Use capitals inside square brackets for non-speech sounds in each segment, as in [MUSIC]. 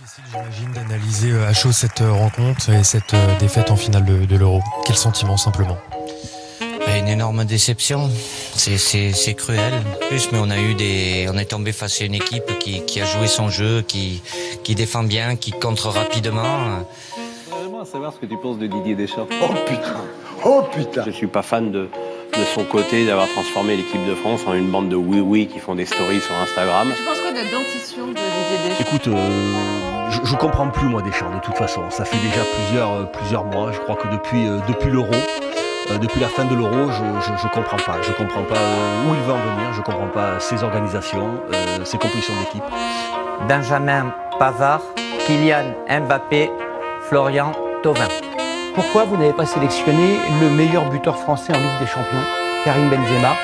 difficile, j'imagine, d'analyser euh, à chaud cette euh, rencontre et cette euh, défaite en finale de, de l'Euro. Quel sentiment simplement? Bah, Une énorme déception. C'est, c'est, c'est cruel. En plus, mais on a eu des, on est tombé face à une équipe qui, qui a joué son jeu, qui, qui défend bien, qui contre rapidement. J'aimerais savoir ce que tu penses de Didier Deschamps. Oh putain Oh putain Je suis pas fan de, de son côté d'avoir transformé l'équipe de France en une bande de oui-oui qui font des stories sur Instagram. Tu penses quoi de la dentition de Didier Deschamps Écoute, euh, je, je comprends plus moi Deschamps de toute façon. Ça fait déjà plusieurs, euh, plusieurs mois. Je crois que depuis, euh, depuis l'euro, euh, depuis la fin de l'euro, je, je, je comprends pas. Je comprends pas euh, où il veut en venir. Je comprends pas ses organisations, euh, ses compositions d'équipe. Benjamin Pavard, Kylian Mbappé, Florian Thauvin. Pourquoi vous n'avez pas sélectionné le meilleur buteur français en Ligue des Champions, Karim Benzema?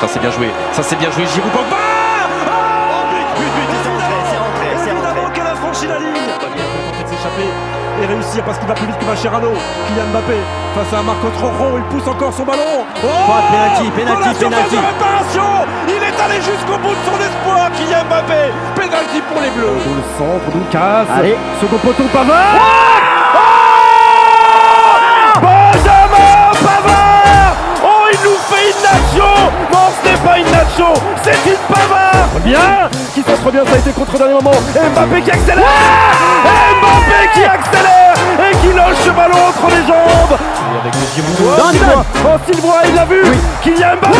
Ça c'est bien joué, ça c'est bien joué, Giroud Pogba Évidemment qu'elle a franchi la ligne tenter de s'échapper et réussir parce qu'il va plus vite que Mascherano. Kylian Mbappé face à Marco Rojo, il pousse encore son ballon. Oh surface penalty. de réparation Il est allé jusqu'au bout de son espoir, Kylian Mbappé Penalty pour les Bleus Dans le centre, Doukas. Allez. Second poteau, Pavard Oh Pavard. Oh, il nous fait une nacho. Non, ce n'est pas une nacho, c'est une Pavard. Bien. Qui centre bien, ça a été contre au dernier moment. Et Mbappé qui accélère. Et Mbappé qui accélère Et qui loge ce ballon entre les jambes. Avec le Giroud. Oh, Sylvain il l'a vu. Kylian Mbappé.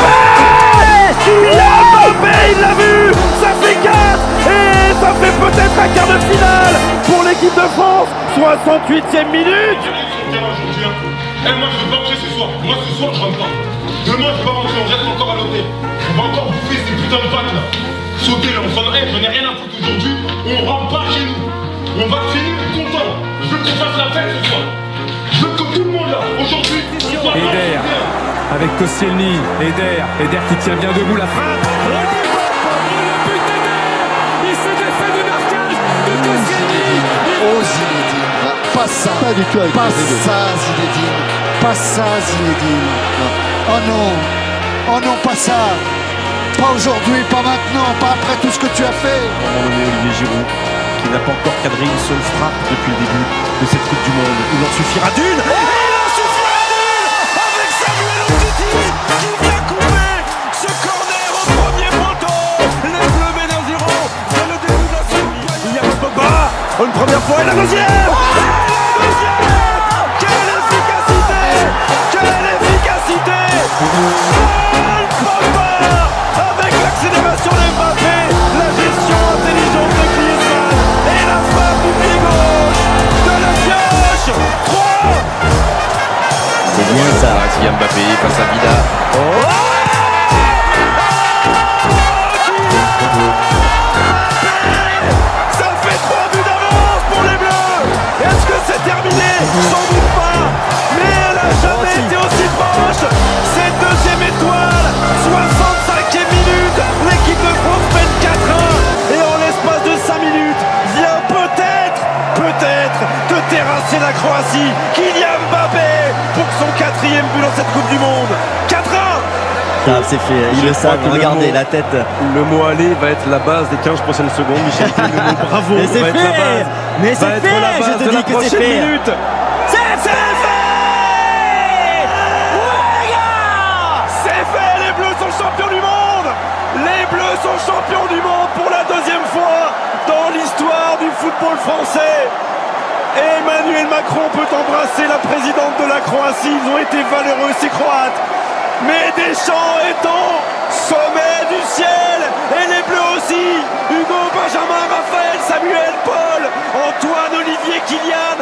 Kylian Mbappé, il l'a vu. Ça fait 4 Et ça fait peut-être un quart de finale pour l'équipe de France. 68e minute Eh, moi je veux pas rentrer ce soir. Moi ce soir je rentre pas. Demain je vais pas rentrer, on reste encore à l'hôtel. On va encore bouffer ces putains de vagues là. Sauter là, on s'en eh, j'en ai rien à foutre aujourd'hui. On rentre pas chez nous. On va finir content. Je veux qu'on fasse la fête ce soir. Je veux que tout le monde là, aujourd'hui, on soit. Eder avec Koscielny, Eder, Eder qui tient bien debout la frappe. Pas ça Pas du tout Pas ça Zinedine Pas ça Zinedine Oh non Oh non pas ça Pas aujourd'hui, pas maintenant, pas après tout ce que tu as fait À un moment donné, Olivier Giroud, qui n'a pas encore cadré une seule frappe depuis le début de cette Coupe du Monde. Il en suffira d'une Et il en suffira d'une avec Samuel Umtiti qui vient couper ce corner au premier poteau. Les Bleus mènent 1-0. C'est le début de la série. Il y a Pogba. Une première fois et la deuxième. Et la deuxième. Avec l'accélération d'Mbappé, la gestion intelligente de Griezmann et la frappe du pied gauche de la pioche. 3 C'est bien ça. Kylian Mbappé face à Vida. Ça fait trois buts d'avance pour les Bleus Est-ce que c'est terminé? Sans doute pas Croatie Kylian Mbappé Pour son quatrième but dans cette Coupe du Monde 4-1 c'est fait, il le savent, regardez, la tête. Le mot aller va être la base des 15 prochaines secondes. Michel Tellier, le mot [LAUGHS] bravo Mais c'est va être la fait base. Mais va c'est être fait, la je base te de dis la que c'est prochaine fait. minute. C'est fait C'est fait Les Bleus sont champions du monde Les Bleus sont champions du monde pour la deuxième fois dans l'histoire du football français Macron peut embrasser la présidente de la Croatie. Ils ont été valeureux, ces Croates. Mais Deschamps est au sommet du ciel. Et les Bleus aussi. Hugo, Benjamin, Raphaël, Samuel, Paul, Antoine, Olivier, Kylian.